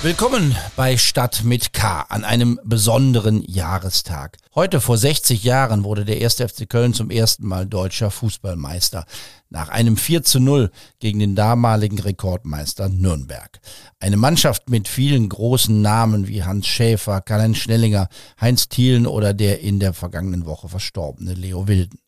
Willkommen bei Stadt mit K an einem besonderen Jahrestag. Heute vor 60 Jahren wurde der 1. FC Köln zum ersten Mal deutscher Fußballmeister nach einem 4 zu 0 gegen den damaligen Rekordmeister Nürnberg. Eine Mannschaft mit vielen großen Namen wie Hans Schäfer, Karl-Heinz Schnellinger, Heinz Thielen oder der in der vergangenen Woche verstorbene Leo Wilden.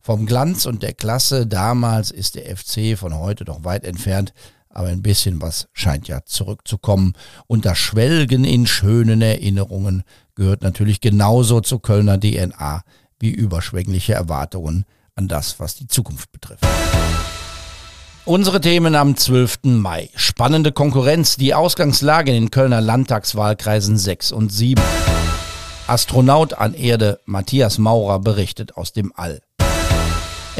Vom Glanz und der Klasse damals ist der FC von heute doch weit entfernt, aber ein bisschen was scheint ja zurückzukommen. Und das Schwelgen in schönen Erinnerungen gehört natürlich genauso zur Kölner DNA wie überschwängliche Erwartungen an das, was die Zukunft betrifft. Unsere Themen am 12. Mai. Spannende Konkurrenz, die Ausgangslage in den Kölner Landtagswahlkreisen 6 und 7. Astronaut an Erde Matthias Maurer berichtet aus dem All.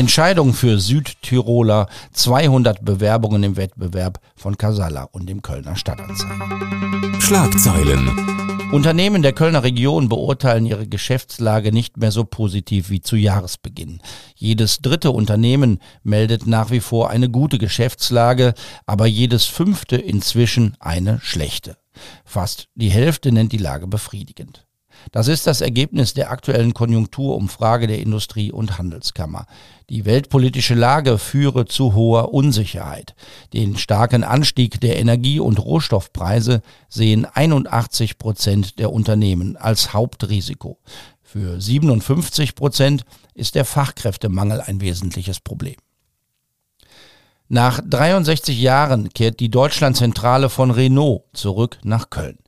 Entscheidung für Südtiroler, 200 Bewerbungen im Wettbewerb von Casalla und dem Kölner Stadtanzeiger. Schlagzeilen. Unternehmen der Kölner Region beurteilen ihre Geschäftslage nicht mehr so positiv wie zu Jahresbeginn. Jedes dritte Unternehmen meldet nach wie vor eine gute Geschäftslage, aber jedes fünfte inzwischen eine schlechte. Fast die Hälfte nennt die Lage befriedigend. Das ist das Ergebnis der aktuellen Konjunkturumfrage der Industrie- und Handelskammer. Die weltpolitische Lage führe zu hoher Unsicherheit. Den starken Anstieg der Energie- und Rohstoffpreise sehen 81 Prozent der Unternehmen als Hauptrisiko. Für 57 Prozent ist der Fachkräftemangel ein wesentliches Problem. Nach 63 Jahren kehrt die Deutschlandzentrale von Renault zurück nach Köln.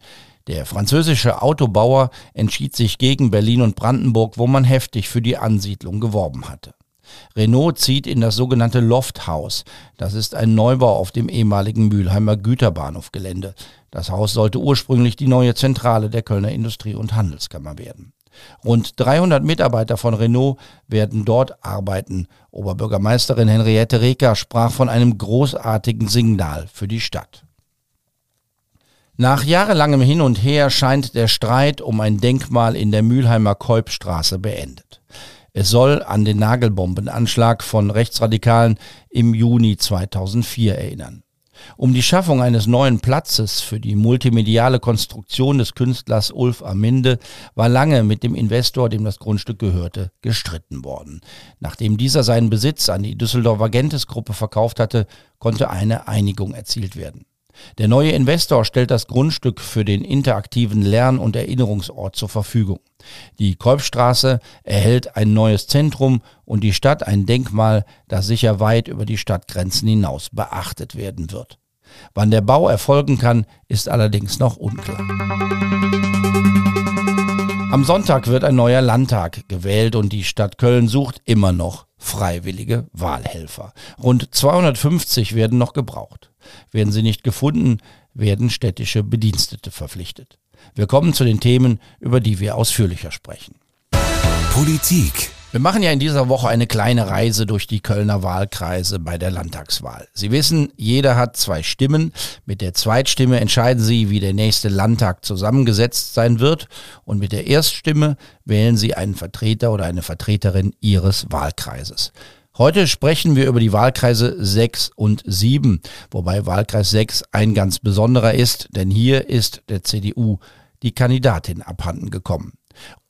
Der französische Autobauer entschied sich gegen Berlin und Brandenburg, wo man heftig für die Ansiedlung geworben hatte. Renault zieht in das sogenannte Lofthaus. Das ist ein Neubau auf dem ehemaligen Mülheimer Güterbahnhofgelände. Das Haus sollte ursprünglich die neue Zentrale der Kölner Industrie- und Handelskammer werden. Rund 300 Mitarbeiter von Renault werden dort arbeiten. Oberbürgermeisterin Henriette Reker sprach von einem großartigen Signal für die Stadt. Nach jahrelangem Hin und Her scheint der Streit um ein Denkmal in der Mülheimer Kolbstraße beendet. Es soll an den Nagelbombenanschlag von Rechtsradikalen im Juni 2004 erinnern. Um die Schaffung eines neuen Platzes für die multimediale Konstruktion des Künstlers Ulf Aminde war lange mit dem Investor, dem das Grundstück gehörte, gestritten worden. Nachdem dieser seinen Besitz an die Düsseldorfer Gentes-Gruppe verkauft hatte, konnte eine Einigung erzielt werden. Der neue Investor stellt das Grundstück für den interaktiven Lern- und Erinnerungsort zur Verfügung. Die Kolbstraße erhält ein neues Zentrum und die Stadt ein Denkmal, das sicher weit über die Stadtgrenzen hinaus beachtet werden wird. Wann der Bau erfolgen kann, ist allerdings noch unklar. Am Sonntag wird ein neuer Landtag gewählt und die Stadt Köln sucht immer noch freiwillige Wahlhelfer. Rund 250 werden noch gebraucht. Werden sie nicht gefunden, werden städtische Bedienstete verpflichtet. Wir kommen zu den Themen, über die wir ausführlicher sprechen. Politik. Wir machen ja in dieser Woche eine kleine Reise durch die Kölner Wahlkreise bei der Landtagswahl. Sie wissen, jeder hat zwei Stimmen. Mit der Zweitstimme entscheiden Sie, wie der nächste Landtag zusammengesetzt sein wird. Und mit der Erststimme wählen Sie einen Vertreter oder eine Vertreterin Ihres Wahlkreises. Heute sprechen wir über die Wahlkreise 6 und 7, wobei Wahlkreis 6 ein ganz besonderer ist, denn hier ist der CDU die Kandidatin abhanden gekommen.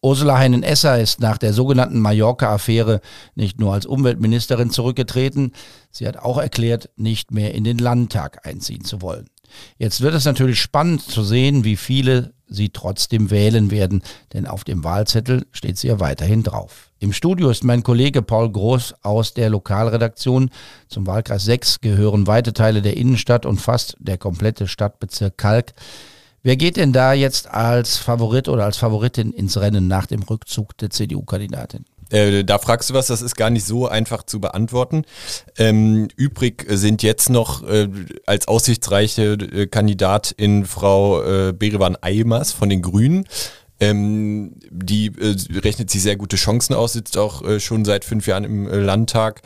Ursula Heinen-Esser ist nach der sogenannten Mallorca-Affäre nicht nur als Umweltministerin zurückgetreten, sie hat auch erklärt, nicht mehr in den Landtag einziehen zu wollen. Jetzt wird es natürlich spannend zu sehen, wie viele sie trotzdem wählen werden, denn auf dem Wahlzettel steht sie ja weiterhin drauf. Im Studio ist mein Kollege Paul Groß aus der Lokalredaktion. Zum Wahlkreis 6 gehören weite Teile der Innenstadt und fast der komplette Stadtbezirk Kalk. Wer geht denn da jetzt als Favorit oder als Favoritin ins Rennen nach dem Rückzug der CDU-Kandidatin? Äh, da fragst du was, das ist gar nicht so einfach zu beantworten. Ähm, übrig sind jetzt noch äh, als aussichtsreiche äh, Kandidatin Frau äh, Berewan Eimers von den Grünen. Ähm, die äh, rechnet sich sehr gute Chancen aus, sitzt auch schon seit fünf Jahren im Landtag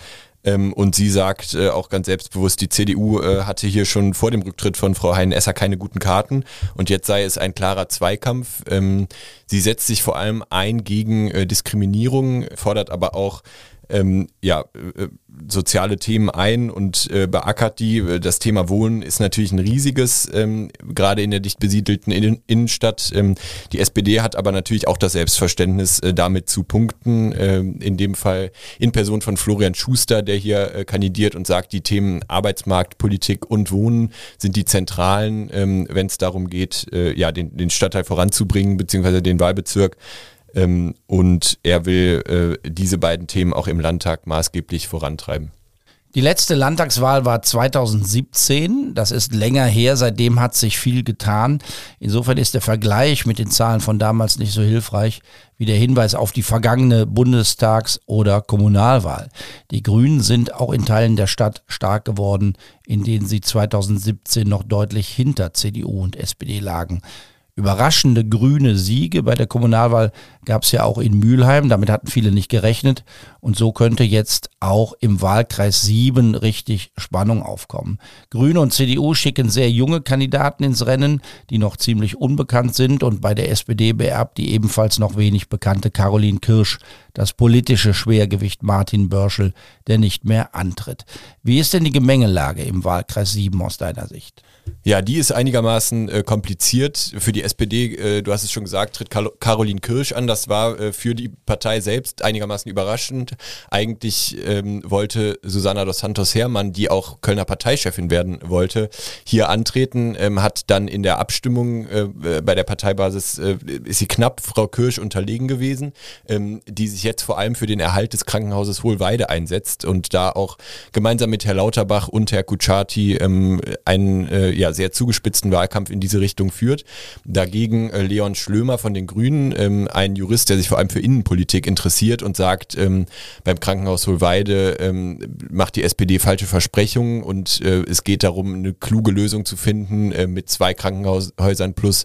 Ähm, und sie sagt äh, auch ganz selbstbewusst, die CDU äh, hatte hier schon vor dem Rücktritt von Frau Heinen-Esser keine guten Karten und jetzt sei es ein klarer Zweikampf. Ähm, sie setzt sich vor allem ein gegen äh, Diskriminierung, fordert aber auch ähm, ja, äh, soziale Themen ein und äh, beackert die. Das Thema Wohnen ist natürlich ein riesiges, ähm, gerade in der dicht besiedelten Innen Innenstadt. Ähm, die SPD hat aber natürlich auch das Selbstverständnis, äh, damit zu punkten. Äh, in dem Fall in Person von Florian Schuster, der hier äh, kandidiert und sagt, die Themen Arbeitsmarkt, Politik und Wohnen sind die zentralen, ähm, wenn es darum geht, äh, ja, den, den Stadtteil voranzubringen, beziehungsweise den Wahlbezirk. Ähm, und er will äh, diese beiden Themen auch im Landtag maßgeblich vorantreiben. Die letzte Landtagswahl war 2017. Das ist länger her. Seitdem hat sich viel getan. Insofern ist der Vergleich mit den Zahlen von damals nicht so hilfreich wie der Hinweis auf die vergangene Bundestags- oder Kommunalwahl. Die Grünen sind auch in Teilen der Stadt stark geworden, in denen sie 2017 noch deutlich hinter CDU und SPD lagen überraschende grüne Siege. Bei der Kommunalwahl gab es ja auch in Mülheim, damit hatten viele nicht gerechnet. Und so könnte jetzt auch im Wahlkreis 7 richtig Spannung aufkommen. Grüne und CDU schicken sehr junge Kandidaten ins Rennen, die noch ziemlich unbekannt sind. Und bei der SPD beerbt die ebenfalls noch wenig bekannte Caroline Kirsch das politische Schwergewicht Martin Börschel, der nicht mehr antritt. Wie ist denn die Gemengelage im Wahlkreis 7 aus deiner Sicht? Ja, die ist einigermaßen äh, kompliziert. Für die SPD, äh, du hast es schon gesagt, tritt Kar Caroline Kirsch an. Das war äh, für die Partei selbst einigermaßen überraschend. Eigentlich ähm, wollte Susanna dos Santos Hermann, die auch Kölner Parteichefin werden wollte, hier antreten, ähm, hat dann in der Abstimmung äh, bei der Parteibasis, äh, ist sie knapp Frau Kirsch unterlegen gewesen, ähm, die sich jetzt vor allem für den Erhalt des Krankenhauses Hohlweide einsetzt und da auch gemeinsam mit Herr Lauterbach und Herr Kutschaty ähm, einen äh, ja, sehr zugespitzten Wahlkampf in diese Richtung führt. Dagegen äh, Leon Schlömer von den Grünen, ähm, ein Jurist, der sich vor allem für Innenpolitik interessiert und sagt, ähm, beim Krankenhaus Hohlweide ähm, macht die SPD falsche Versprechungen und äh, es geht darum, eine kluge Lösung zu finden äh, mit zwei Krankenhäusern plus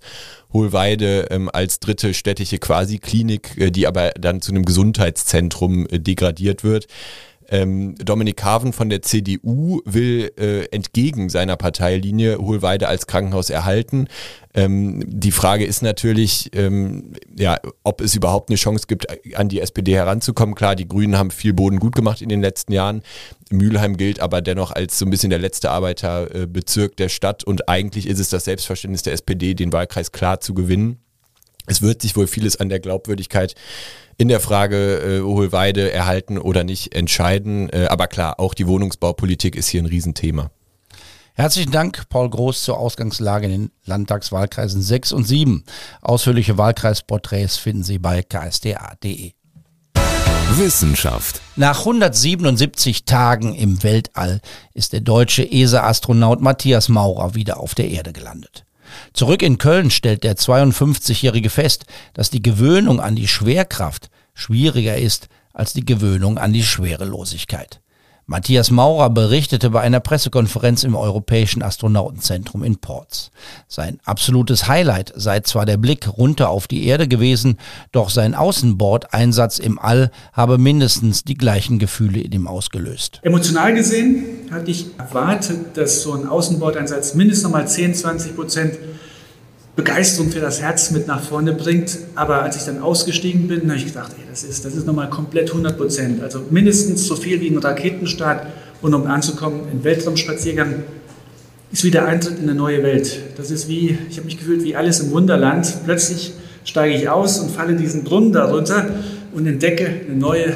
Hohlweide ähm, als dritte städtische Quasi-Klinik, äh, die aber dann zu einem Gesundheitszentrum äh, degradiert wird. Ähm, Dominik Haven von der CDU will äh, entgegen seiner Parteilinie Hohlweide als Krankenhaus erhalten. Ähm, die Frage ist natürlich, ähm, ja, ob es überhaupt eine Chance gibt, an die SPD heranzukommen. Klar, die Grünen haben viel Boden gut gemacht in den letzten Jahren. Mülheim gilt aber dennoch als so ein bisschen der letzte Arbeiterbezirk der Stadt und eigentlich ist es das Selbstverständnis der SPD, den Wahlkreis klar zu gewinnen. Es wird sich wohl vieles an der Glaubwürdigkeit in der Frage äh, Hohlweide erhalten oder nicht entscheiden. Äh, aber klar, auch die Wohnungsbaupolitik ist hier ein Riesenthema. Herzlichen Dank, Paul Groß, zur Ausgangslage in den Landtagswahlkreisen 6 und 7. Ausführliche Wahlkreisporträts finden Sie bei ksda.de. Wissenschaft. Nach 177 Tagen im Weltall ist der deutsche ESA-Astronaut Matthias Maurer wieder auf der Erde gelandet. Zurück in Köln stellt der 52-Jährige fest, dass die Gewöhnung an die Schwerkraft schwieriger ist als die Gewöhnung an die Schwerelosigkeit. Matthias Maurer berichtete bei einer Pressekonferenz im Europäischen Astronautenzentrum in Ports. Sein absolutes Highlight sei zwar der Blick runter auf die Erde gewesen, doch sein Außenbordeinsatz im All habe mindestens die gleichen Gefühle in ihm ausgelöst. Emotional gesehen hatte ich erwartet, dass so ein Außenbordeinsatz mindestens noch mal 10, 20 Prozent Begeisterung für das Herz mit nach vorne bringt. Aber als ich dann ausgestiegen bin, habe ich gedacht, ey, das ist, das ist nochmal komplett 100 Prozent. Also mindestens so viel wie ein Raketenstart. Und um anzukommen, ein Weltraumspaziergang ist wie der Eintritt in eine neue Welt. Das ist wie, ich habe mich gefühlt wie alles im Wunderland. Plötzlich steige ich aus und falle diesen Brunnen darunter und entdecke eine neue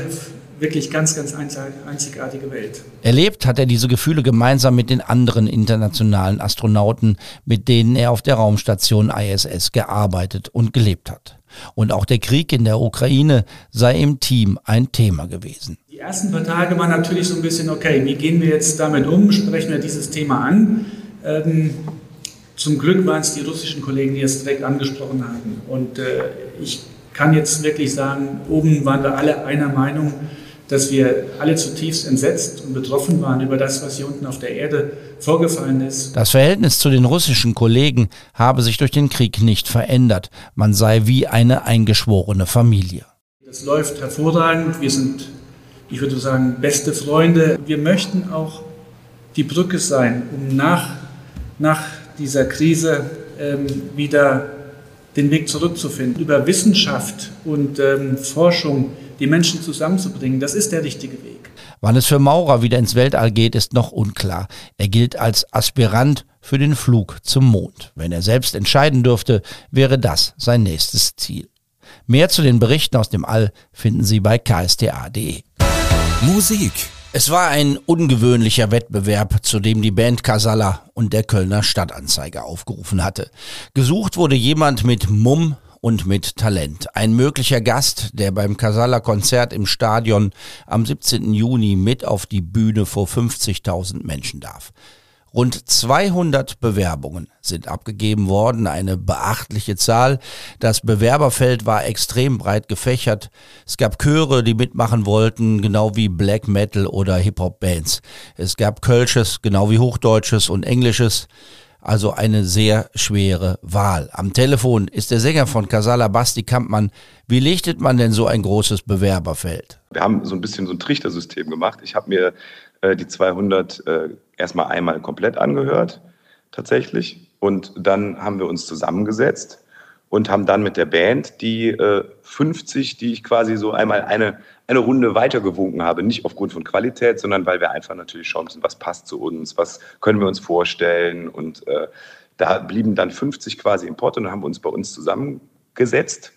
wirklich ganz, ganz einzigartige Welt. Erlebt hat er diese Gefühle gemeinsam mit den anderen internationalen Astronauten, mit denen er auf der Raumstation ISS gearbeitet und gelebt hat. Und auch der Krieg in der Ukraine sei im Team ein Thema gewesen. Die ersten paar Tage waren natürlich so ein bisschen, okay, wie gehen wir jetzt damit um? Sprechen wir dieses Thema an? Ähm, zum Glück waren es die russischen Kollegen, die es direkt angesprochen haben. Und äh, ich kann jetzt wirklich sagen, oben waren wir alle einer Meinung, dass wir alle zutiefst entsetzt und betroffen waren über das, was hier unten auf der Erde vorgefallen ist. Das Verhältnis zu den russischen Kollegen habe sich durch den Krieg nicht verändert. Man sei wie eine eingeschworene Familie. Das läuft hervorragend. Wir sind ich würde sagen, beste Freunde. Wir möchten auch die Brücke sein, um nach, nach dieser Krise ähm, wieder den Weg zurückzufinden. Über Wissenschaft und ähm, Forschung die Menschen zusammenzubringen, das ist der richtige Weg. Wann es für Maurer wieder ins Weltall geht, ist noch unklar. Er gilt als Aspirant für den Flug zum Mond. Wenn er selbst entscheiden dürfte, wäre das sein nächstes Ziel. Mehr zu den Berichten aus dem All finden Sie bei ksta.de. Musik es war ein ungewöhnlicher Wettbewerb, zu dem die Band Casalla und der Kölner Stadtanzeiger aufgerufen hatte. Gesucht wurde jemand mit Mumm und mit Talent. Ein möglicher Gast, der beim Casalla Konzert im Stadion am 17. Juni mit auf die Bühne vor 50.000 Menschen darf. Rund 200 Bewerbungen sind abgegeben worden, eine beachtliche Zahl. Das Bewerberfeld war extrem breit gefächert. Es gab Chöre, die mitmachen wollten, genau wie Black Metal oder Hip-Hop-Bands. Es gab Kölsches, genau wie Hochdeutsches und Englisches. Also eine sehr schwere Wahl. Am Telefon ist der Sänger von Casala Basti Kampmann. Wie lichtet man denn so ein großes Bewerberfeld? Wir haben so ein bisschen so ein Trichtersystem gemacht. Ich habe mir äh, die 200 äh, erstmal einmal komplett angehört, tatsächlich. Und dann haben wir uns zusammengesetzt und haben dann mit der Band die äh, 50, die ich quasi so einmal eine, eine Runde weitergewunken habe, nicht aufgrund von Qualität, sondern weil wir einfach natürlich schauen müssen, was passt zu uns, was können wir uns vorstellen. Und äh, da blieben dann 50 quasi im Pott und haben uns bei uns zusammengesetzt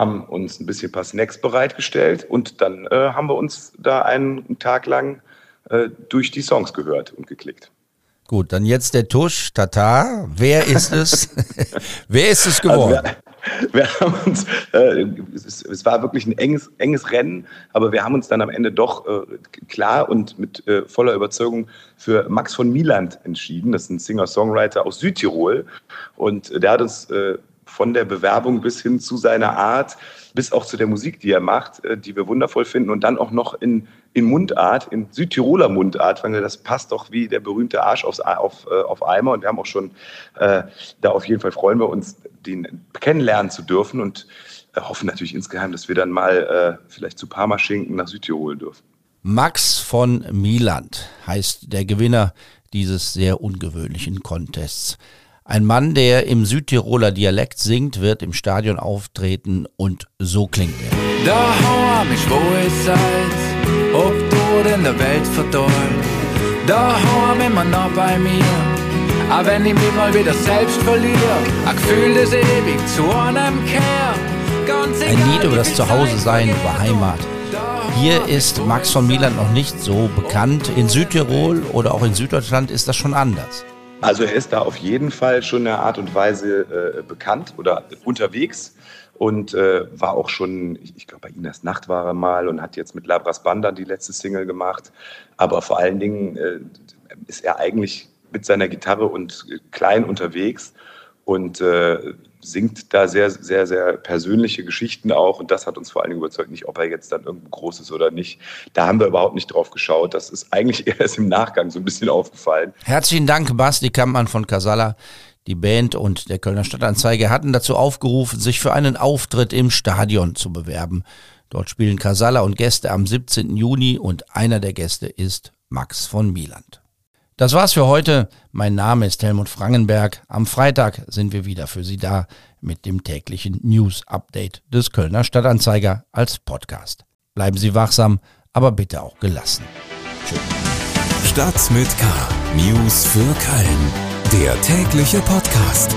haben uns ein bisschen ein paar Snacks bereitgestellt und dann äh, haben wir uns da einen Tag lang äh, durch die Songs gehört und geklickt. Gut, dann jetzt der Tusch, Tata. Wer ist es? Wer ist es geworden? Also wir, haben uns, äh, es, es, war wirklich ein enges, enges Rennen, aber wir haben uns dann am Ende doch äh, klar und mit äh, voller Überzeugung für Max von Mieland entschieden. Das ist ein Singer-Songwriter aus Südtirol und der hat uns äh, von der Bewerbung bis hin zu seiner Art, bis auch zu der Musik, die er macht, äh, die wir wundervoll finden und dann auch noch in, in Mundart, in Südtiroler Mundart, weil das passt doch wie der berühmte Arsch aufs, auf, äh, auf Eimer und wir haben auch schon, äh, da auf jeden Fall freuen wir uns, den kennenlernen zu dürfen und äh, hoffen natürlich insgeheim, dass wir dann mal äh, vielleicht zu Parma Schinken nach Südtirol dürfen. Max von Mieland heißt der Gewinner dieses sehr ungewöhnlichen Contests. Ein Mann, der im Südtiroler Dialekt singt, wird im Stadion auftreten und so klingt er. Daheim ist wo ihr seid, ob du in der Welt verdorben. Daheim immer noch bei mir, aber wenn ich mich mal wieder selbst verliere, ein Gefühl, das ewig zu einem kehrt. Ein Lied über das Zuhause-Sein, über Heimat. Hier ist Max von Milan noch nicht so bekannt. In Südtirol oder auch in Süddeutschland ist das schon anders. Also er ist da auf jeden Fall schon in einer Art und Weise äh, bekannt oder unterwegs und äh, war auch schon, ich, ich glaube, bei Inas Nacht war er mal und hat jetzt mit Labras Banda die letzte Single gemacht. Aber vor allen Dingen äh, ist er eigentlich mit seiner Gitarre und äh, klein unterwegs und äh, singt da sehr, sehr, sehr persönliche Geschichten auch. Und das hat uns vor allen Dingen überzeugt, nicht ob er jetzt dann irgendwo groß ist oder nicht. Da haben wir überhaupt nicht drauf geschaut. Das ist eigentlich erst im Nachgang so ein bisschen aufgefallen. Herzlichen Dank, Basti Kampmann von Casala. Die Band und der Kölner Stadtanzeiger hatten dazu aufgerufen, sich für einen Auftritt im Stadion zu bewerben. Dort spielen Casala und Gäste am 17. Juni und einer der Gäste ist Max von Mieland. Das war's für heute. Mein Name ist Helmut Frangenberg. Am Freitag sind wir wieder für Sie da mit dem täglichen News Update des Kölner Stadtanzeiger als Podcast. Bleiben Sie wachsam, aber bitte auch gelassen. Stadt mit K. News für Köln. Der tägliche Podcast.